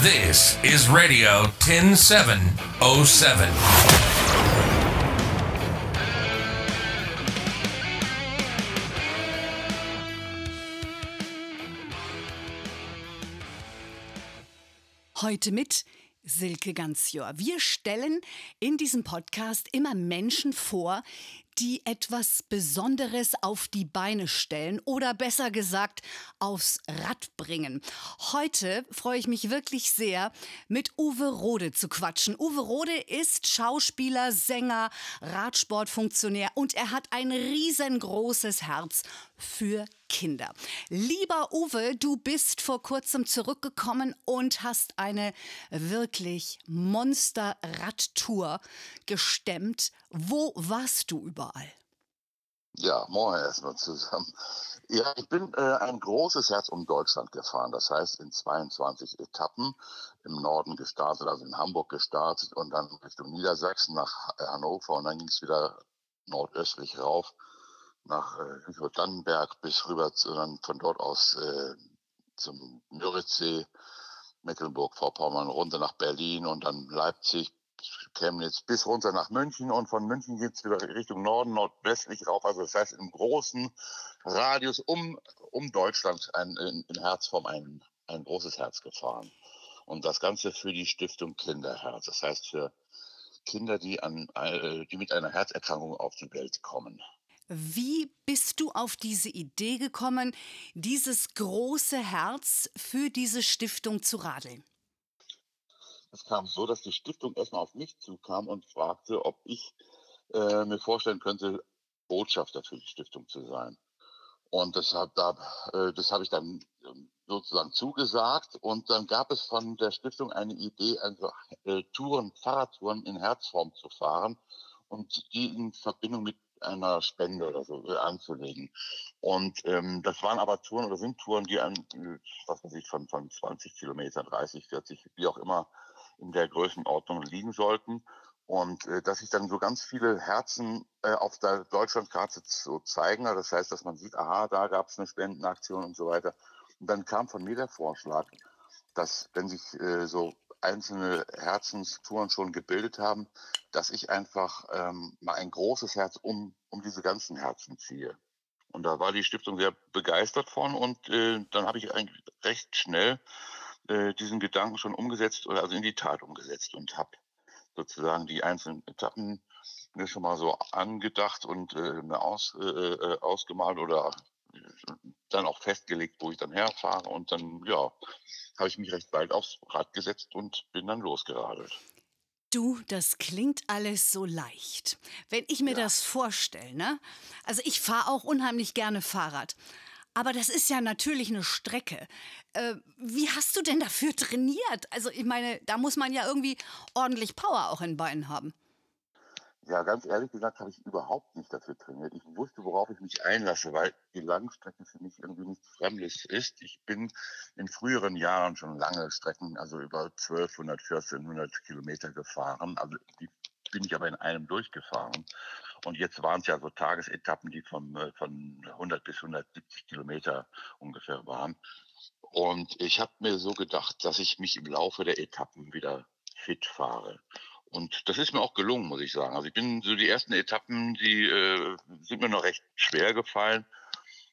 This is Radio 10707. Heute mit Silke Ganzjör. Wir stellen in diesem Podcast immer Menschen vor, die etwas Besonderes auf die Beine stellen oder besser gesagt aufs Rad bringen. Heute freue ich mich wirklich sehr, mit Uwe Rode zu quatschen. Uwe Rode ist Schauspieler, Sänger, Radsportfunktionär und er hat ein riesengroßes Herz für Kinder. Lieber Uwe, du bist vor kurzem zurückgekommen und hast eine wirklich Monster-Radtour gestemmt. Wo warst du überall? Ja, moin erstmal zusammen. Ja, ich bin äh, ein großes Herz um Deutschland gefahren. Das heißt, in 22 Etappen im Norden gestartet, also in Hamburg gestartet und dann Richtung Niedersachsen nach Hannover und dann ging es wieder nordöstlich rauf nach äh, Dannenberg bis rüber dann von dort aus äh, zum Müritzsee, Mecklenburg-Vorpommern runter nach Berlin und dann Leipzig, Chemnitz bis runter nach München und von München geht es wieder Richtung Norden, nordwestlich rauf. Also das heißt im großen Radius um, um Deutschland ein, in, in Herzform ein, ein großes Herz gefahren. Und das Ganze für die Stiftung Kinderherz. Das heißt für Kinder, die, an, äh, die mit einer Herzerkrankung auf die Welt kommen. Wie bist du auf diese Idee gekommen, dieses große Herz für diese Stiftung zu radeln? Es kam so, dass die Stiftung erstmal auf mich zukam und fragte, ob ich äh, mir vorstellen könnte, Botschafter für die Stiftung zu sein. Und deshalb, da, äh, das habe ich dann ähm, sozusagen zugesagt. Und dann gab es von der Stiftung eine Idee, also äh, Touren, Fahrradtouren in Herzform zu fahren und die in Verbindung mit einer Spende oder so äh, anzulegen. Und ähm, das waren aber Touren oder sind Touren, die an, äh, was weiß ich, von, von 20 Kilometern, 30, 40, wie auch immer in der Größenordnung liegen sollten. Und äh, dass sich dann so ganz viele Herzen äh, auf der Deutschlandkarte so zeigen. Also das heißt, dass man sieht, aha, da gab es eine Spendenaktion und so weiter. Und dann kam von mir der Vorschlag, dass wenn sich äh, so einzelne Herzenstouren schon gebildet haben, dass ich einfach ähm, mal ein großes Herz um, um diese ganzen Herzen ziehe. Und da war die Stiftung sehr begeistert von und äh, dann habe ich eigentlich recht schnell äh, diesen Gedanken schon umgesetzt oder also in die Tat umgesetzt und habe sozusagen die einzelnen Etappen mir schon mal so angedacht und äh, mir aus, äh, äh ausgemalt oder dann auch festgelegt, wo ich dann herfahre. Und dann, ja, habe ich mich recht bald aufs Rad gesetzt und bin dann losgeradelt. Du, das klingt alles so leicht. Wenn ich mir ja. das vorstelle, ne? Also ich fahre auch unheimlich gerne Fahrrad. Aber das ist ja natürlich eine Strecke. Äh, wie hast du denn dafür trainiert? Also ich meine, da muss man ja irgendwie ordentlich Power auch in Beinen haben. Ja, ganz ehrlich gesagt habe ich überhaupt nicht dafür trainiert. Ich wusste, worauf ich mich einlasse, weil die Langstrecke für mich irgendwie nichts Fremdes ist. Ich bin in früheren Jahren schon lange Strecken, also über 1200, 1400 Kilometer gefahren. Also die bin ich aber in einem durchgefahren. Und jetzt waren es ja so Tagesetappen, die von, äh, von 100 bis 170 Kilometer ungefähr waren. Und ich habe mir so gedacht, dass ich mich im Laufe der Etappen wieder fit fahre. Und das ist mir auch gelungen, muss ich sagen. Also ich bin so die ersten Etappen, die äh, sind mir noch recht schwer gefallen.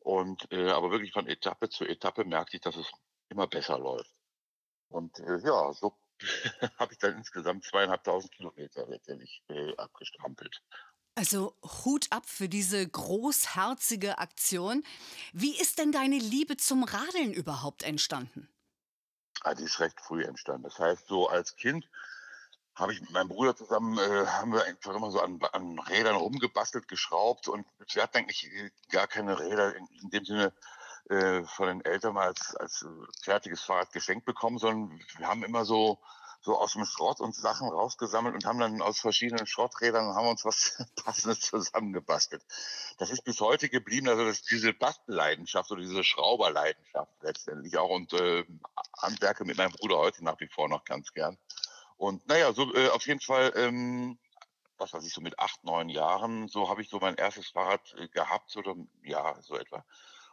Und äh, aber wirklich von Etappe zu Etappe merkte ich, dass es immer besser läuft. Und äh, ja, so habe ich dann insgesamt zweieinhalbtausend Kilometer letztendlich äh, abgestrampelt. Also Hut ab für diese großherzige Aktion. Wie ist denn deine Liebe zum Radeln überhaupt entstanden? Ah, die ist recht früh entstanden. Das heißt, so als Kind habe ich mit meinem Bruder zusammen, äh, haben wir einfach immer so an, an Rädern rumgebastelt, geschraubt und wir hatten eigentlich äh, gar keine Räder in, in dem Sinne äh, von den Eltern mal als, als fertiges Fahrrad geschenkt bekommen, sondern wir haben immer so so aus dem Schrott und Sachen rausgesammelt und haben dann aus verschiedenen Schrotträdern haben uns was Passendes zusammengebastelt. Das ist bis heute geblieben, also das, diese Bastelleidenschaft oder diese Schrauberleidenschaft letztendlich auch und äh, Handwerke mit meinem Bruder heute nach wie vor noch ganz gern. Und naja, so äh, auf jeden Fall, ähm, was weiß ich, so mit acht, neun Jahren, so habe ich so mein erstes Fahrrad äh, gehabt, oder ja, so etwa.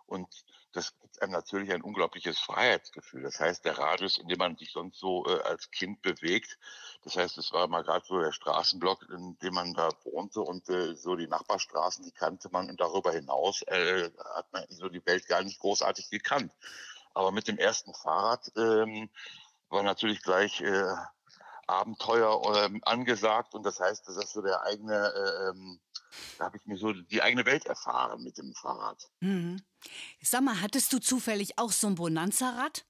Und das gibt einem natürlich ein unglaubliches Freiheitsgefühl. Das heißt, der Radius, in dem man sich sonst so äh, als Kind bewegt, das heißt, es war mal gerade so der Straßenblock, in dem man da wohnte und äh, so die Nachbarstraßen, die kannte man und darüber hinaus äh, hat man so die Welt gar nicht großartig gekannt. Aber mit dem ersten Fahrrad ähm, war natürlich gleich äh, Abenteuer ähm, angesagt und das heißt, das ist so der eigene, äh, ähm, da habe ich mir so die eigene Welt erfahren mit dem Fahrrad. Mhm. Sag mal, hattest du zufällig auch so ein Bonanza-Rad?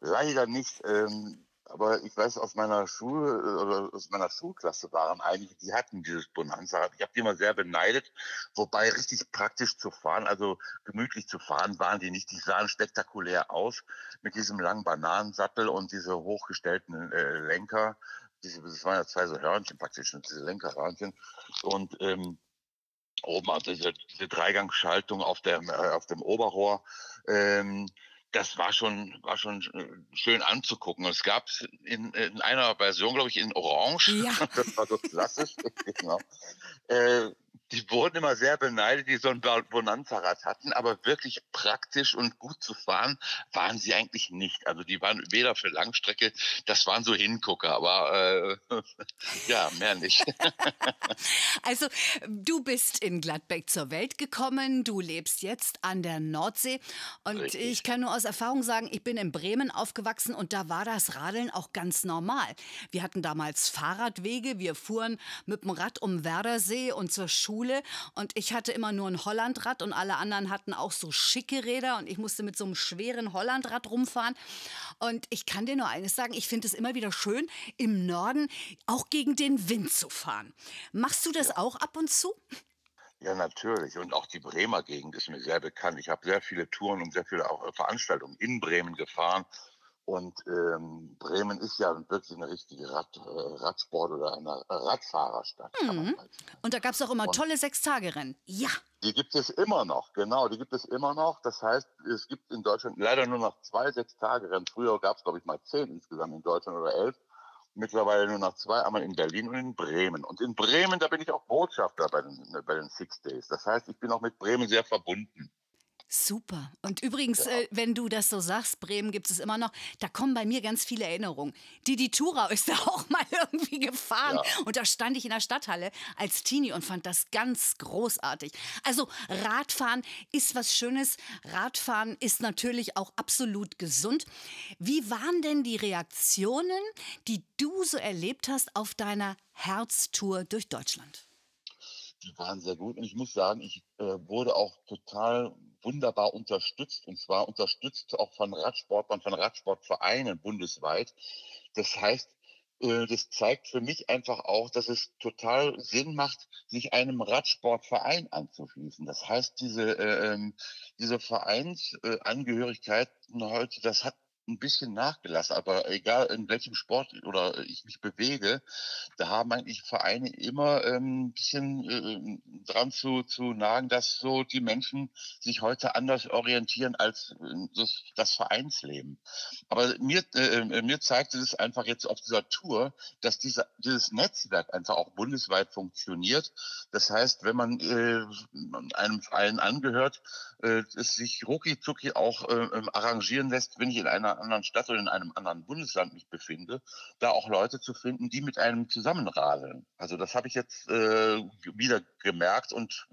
Leider nicht. Ähm, aber ich weiß, aus meiner Schule oder aus meiner Schulklasse waren einige, die hatten dieses Bonanza. Ich habe die immer sehr beneidet, wobei richtig praktisch zu fahren, also gemütlich zu fahren, waren die nicht. Die sahen spektakulär aus mit diesem langen Bananensattel und diese hochgestellten äh, Lenker. Diese, das waren ja zwei so Hörnchen praktisch, diese Lenkerhörnchen. Und ähm, oben also diese, diese Dreigangschaltung auf dem, äh, auf dem Oberrohr. Ähm, das war schon, war schon äh, schön anzugucken. Es gab in, in einer Version, glaube ich, in Orange. Ja. Das war so klassisch. genau. Äh, die wurden immer sehr beneidet, die so ein Bonanza-Rad hatten, aber wirklich praktisch und gut zu fahren waren sie eigentlich nicht. Also die waren weder für Langstrecke, das waren so Hingucker, aber äh, ja, mehr nicht. also du bist in Gladbeck zur Welt gekommen, du lebst jetzt an der Nordsee und Richtig. ich kann nur aus Erfahrung sagen, ich bin in Bremen aufgewachsen und da war das Radeln auch ganz normal. Wir hatten damals Fahrradwege, wir fuhren mit dem Rad um Werdersee und zur Schule und ich hatte immer nur ein Hollandrad und alle anderen hatten auch so schicke Räder und ich musste mit so einem schweren Hollandrad rumfahren. Und ich kann dir nur eines sagen, ich finde es immer wieder schön, im Norden auch gegen den Wind zu fahren. Machst du das ja. auch ab und zu? Ja, natürlich. Und auch die Bremer Gegend ist mir sehr bekannt. Ich habe sehr viele Touren und sehr viele auch Veranstaltungen in Bremen gefahren. Und ähm, Bremen ist ja wirklich eine richtige Rad, äh, Radsport- oder eine Radfahrerstadt. Mhm. Und da gab es auch immer und tolle Sechstagerennen. Ja. Die gibt es immer noch, genau, die gibt es immer noch. Das heißt, es gibt in Deutschland leider nur noch zwei Sechstagerennen. Früher gab es, glaube ich, mal zehn insgesamt in Deutschland oder elf. Mittlerweile nur noch zwei, einmal in Berlin und in Bremen. Und in Bremen, da bin ich auch Botschafter bei den, bei den Six Days. Das heißt, ich bin auch mit Bremen sehr verbunden. Super. Und übrigens, ja. äh, wenn du das so sagst, Bremen gibt es immer noch, da kommen bei mir ganz viele Erinnerungen. Didi Tura ist da auch mal irgendwie gefahren. Ja. Und da stand ich in der Stadthalle als Teenie und fand das ganz großartig. Also Radfahren ist was Schönes. Radfahren ist natürlich auch absolut gesund. Wie waren denn die Reaktionen, die du so erlebt hast auf deiner Herztour durch Deutschland? Die waren sehr gut und ich muss sagen, ich äh, wurde auch total wunderbar unterstützt und zwar unterstützt auch von Radsportlern, von Radsportvereinen bundesweit. Das heißt, äh, das zeigt für mich einfach auch, dass es total Sinn macht, sich einem Radsportverein anzuschließen. Das heißt, diese, äh, ähm, diese Vereinsangehörigkeit heute, das hat ein bisschen nachgelassen, aber egal in welchem Sport oder ich mich bewege, da haben eigentlich Vereine immer ähm, ein bisschen äh, dran zu, zu nagen, dass so die Menschen sich heute anders orientieren als äh, das, das Vereinsleben. Aber mir, äh, äh, mir zeigte es einfach jetzt auf dieser Tour, dass dieser, dieses Netzwerk einfach auch bundesweit funktioniert. Das heißt, wenn man äh, einem Verein angehört, äh, es sich rucki zucki auch äh, arrangieren lässt, wenn ich in einer anderen Stadt oder in einem anderen Bundesland mich befinde, da auch Leute zu finden, die mit einem zusammenradeln. Also das habe ich jetzt äh, wieder gemerkt und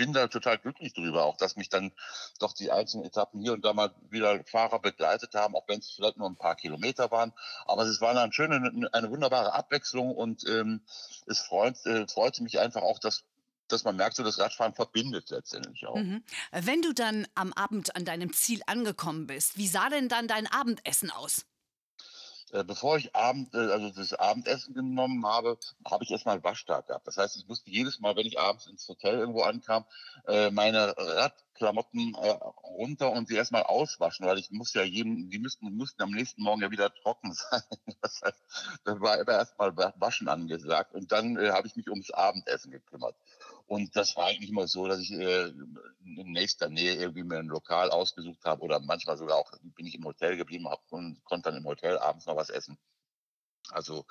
bin da total glücklich drüber, auch dass mich dann doch die einzelnen Etappen hier und da mal wieder Fahrer begleitet haben, auch wenn es vielleicht nur ein paar Kilometer waren. Aber es war eine schöne, eine wunderbare Abwechslung und ähm, es freut, äh, freute mich einfach auch, dass dass man merkt, so das Radfahren verbindet letztendlich auch. Mhm. Wenn du dann am Abend an deinem Ziel angekommen bist, wie sah denn dann dein Abendessen aus? Äh, bevor ich Abend, äh, also das Abendessen genommen habe, habe ich erstmal Waschtag gehabt. Das heißt, ich musste jedes Mal, wenn ich abends ins Hotel irgendwo ankam, äh, meine Radklamotten runter und sie erstmal auswaschen, weil ich muss ja jedem, die müssten, mussten am nächsten Morgen ja wieder trocken sein. Das heißt, da war immer erstmal Waschen angesagt und dann habe ich mich ums Abendessen gekümmert. Und das war eigentlich immer so, dass ich äh, in nächster Nähe irgendwie mir ein Lokal ausgesucht habe oder manchmal sogar auch bin ich im Hotel geblieben hab und konnte dann im Hotel abends noch was essen. Also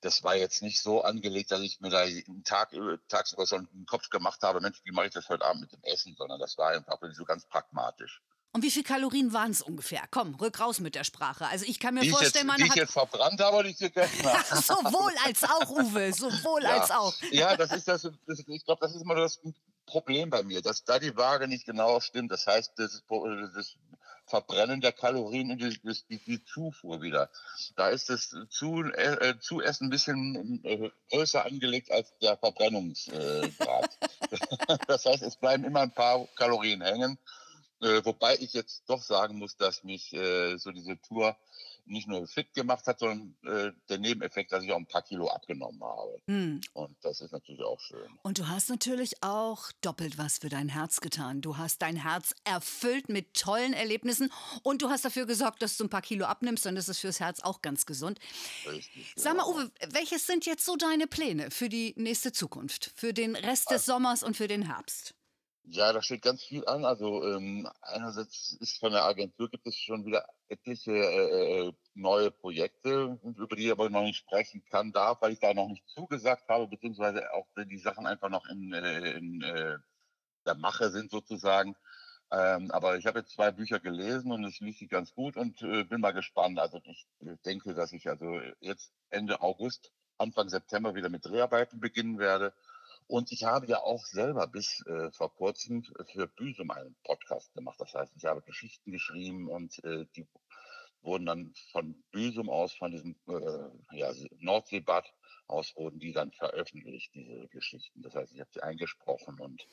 das war jetzt nicht so angelegt, dass ich mir da einen Tag, tagsüber schon einen Kopf gemacht habe, Mensch, wie mache ich das heute Abend mit dem Essen, sondern das war einfach so ganz pragmatisch. Und wie viele Kalorien waren es ungefähr? Komm, rück raus mit der Sprache. Also ich kann mir die vorstellen, jetzt, man die hat... ich jetzt verbrannt habe die ich gegessen habe. sowohl als auch, Uwe, sowohl ja. als auch. Ja, das ist das, das ich glaube, das ist immer das Problem bei mir, dass da die Waage nicht genau stimmt. Das heißt, das, das Verbrennen der Kalorien und die, die, die, Zufuhr wieder. Da ist das zu, äh, Zuessen ein bisschen äh, größer angelegt als der Verbrennungsgrad. Äh, das heißt, es bleiben immer ein paar Kalorien hängen. Äh, wobei ich jetzt doch sagen muss, dass mich äh, so diese Tour nicht nur fit gemacht hat, sondern äh, der Nebeneffekt, dass ich auch ein paar Kilo abgenommen habe. Hm. Und das ist natürlich auch schön. Und du hast natürlich auch doppelt was für dein Herz getan. Du hast dein Herz erfüllt mit tollen Erlebnissen und du hast dafür gesorgt, dass du ein paar Kilo abnimmst und das ist fürs Herz auch ganz gesund. Richtig. Sag mal. Uwe, welches sind jetzt so deine Pläne für die nächste Zukunft, für den Rest des Sommers und für den Herbst? Ja, da steht ganz viel an. Also ähm, einerseits ist von der Agentur gibt es schon wieder etliche äh, äh, neue Projekte, über die ich aber noch nicht sprechen kann, darf, weil ich da noch nicht zugesagt habe, beziehungsweise auch die Sachen einfach noch in, äh, in äh, der Mache sind sozusagen. Ähm, aber ich habe jetzt zwei Bücher gelesen und es liest sich ganz gut und äh, bin mal gespannt. Also ich denke, dass ich also jetzt Ende August, Anfang September wieder mit Dreharbeiten beginnen werde. Und ich habe ja auch selber bis äh, vor kurzem für Büsum einen Podcast gemacht. Das heißt, ich habe Geschichten geschrieben und äh, die wurden dann von Büsum aus, von diesem äh, ja, Nordseebad aus, wurden die dann veröffentlicht, diese Geschichten. Das heißt, ich habe sie eingesprochen und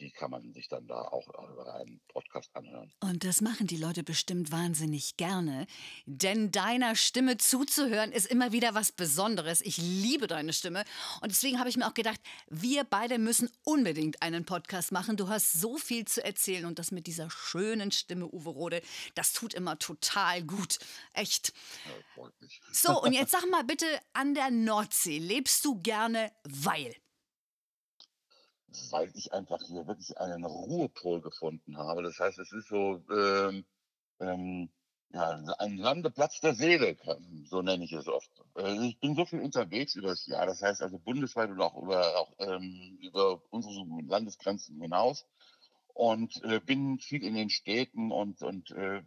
die kann man sich dann da auch über einen Podcast anhören. Und das machen die Leute bestimmt wahnsinnig gerne, denn deiner Stimme zuzuhören ist immer wieder was Besonderes. Ich liebe deine Stimme und deswegen habe ich mir auch gedacht, wir beide müssen unbedingt einen Podcast machen. Du hast so viel zu erzählen und das mit dieser schönen Stimme, Uwe Rode, das tut immer total gut. Echt. Ja, freut mich. So, und jetzt sag mal bitte, an der Nordsee lebst du gerne, weil? Weil ich einfach hier wirklich einen Ruhepol gefunden habe. Das heißt, es ist so ähm, ähm, ja, ein Landeplatz der Seele, so nenne ich es oft. Also ich bin so viel unterwegs über das Jahr, das heißt also bundesweit und auch über, auch, ähm, über unsere Landesgrenzen hinaus und äh, bin viel in den Städten und, und äh,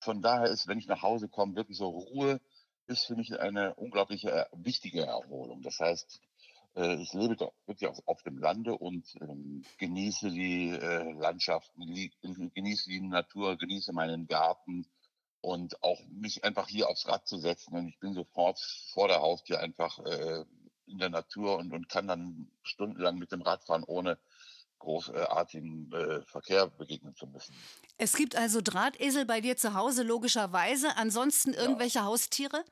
von daher ist, wenn ich nach Hause komme, wirklich so Ruhe ist für mich eine unglaubliche äh, wichtige Erholung. Das heißt, ich lebe doch wirklich auf, auf dem Lande und ähm, genieße die äh, Landschaften, li- genieße die Natur, genieße meinen Garten und auch mich einfach hier aufs Rad zu setzen. Und ich bin sofort vor der Haustür einfach äh, in der Natur und, und kann dann stundenlang mit dem Rad fahren, ohne großartigen äh, Verkehr begegnen zu müssen. Es gibt also Drahtesel bei dir zu Hause, logischerweise. Ansonsten irgendwelche Haustiere?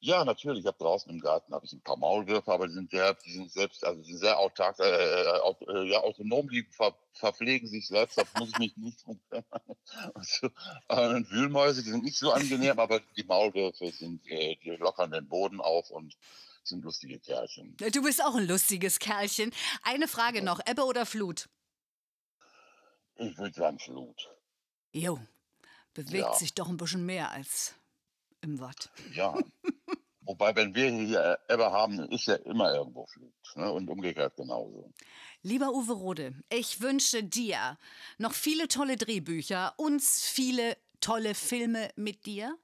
Ja, natürlich. Ich habe draußen im Garten habe ich ein paar Maulwürfe, aber die sind sehr, die sind selbst, also die sind sehr autark, äh, äh, aut, äh, ja, autonom, die ver, verpflegen sich selbst, da muss ich mich nicht drum kümmern. Also, äh, Wühlmäuse, die sind nicht so angenehm, aber die Maulwürfe sind, äh, die lockern den Boden auf und sind lustige Kerlchen. Du bist auch ein lustiges Kerlchen. Eine Frage noch, Ebbe oder Flut? Ich würde sagen Flut. Jo, bewegt Ja. sich doch ein bisschen mehr als im Watt. Ja. Wobei, wenn wir hier Ebbe haben, ist ja immer irgendwo Flut. Ne? Und umgekehrt genauso. Lieber Uwe Rode, ich wünsche dir noch viele tolle Drehbücher, uns viele tolle Filme mit dir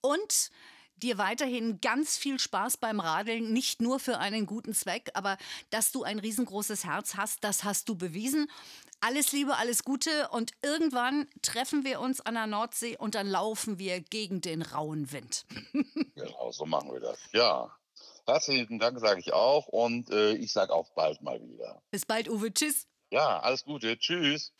und dir weiterhin ganz viel Spaß beim Radeln, nicht nur für einen guten Zweck, aber dass du ein riesengroßes Herz hast, das hast du bewiesen. Alles Liebe, alles Gute und irgendwann treffen wir uns an der Nordsee und dann laufen wir gegen den rauen Wind. Genau, so machen wir das. Ja. Herzlichen Dank sage ich auch und äh, ich sage auch bald mal wieder. Bis bald, Uwe. Tschüss. Ja, alles Gute. Tschüss.